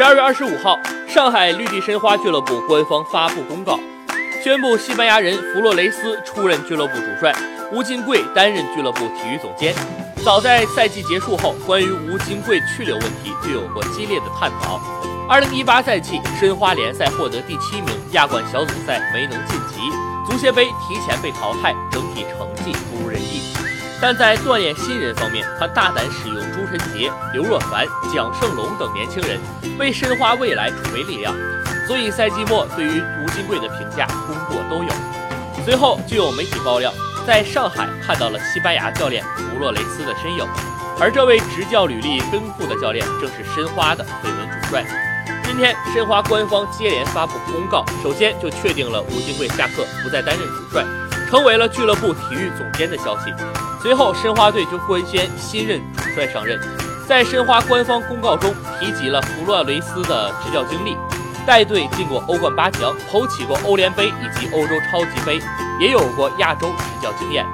十二月二十五号，上海绿地申花俱乐部官方发布公告，宣布西班牙人弗洛雷斯出任俱乐部主帅，吴金贵担任俱乐部体育总监。早在赛季结束后，关于吴金贵去留问题就有过激烈的探讨。二零一八赛季，申花联赛获得第七名，亚冠小组赛没能晋级，足协杯提前被淘汰，整体成绩不如人意。但在锻炼新人方面，他大胆使用朱晨杰、刘若凡、蒋胜龙等年轻人，为申花未来储备力量。所以赛季末对于吴金贵的评价功过都有。随后就有媒体爆料，在上海看到了西班牙教练弗洛雷斯的身影，而这位执教履历丰富的教练正是申花的绯闻主帅。今天申花官方接连发布公告，首先就确定了吴金贵下课不再担任主帅，成为了俱乐部体育总监的消息。随后，申花队就官宣新任主帅上任。在申花官方公告中提及了弗洛雷斯的执教经历，带队进过欧冠八强，捧起过欧联杯以及欧洲超级杯，也有过亚洲执教经验。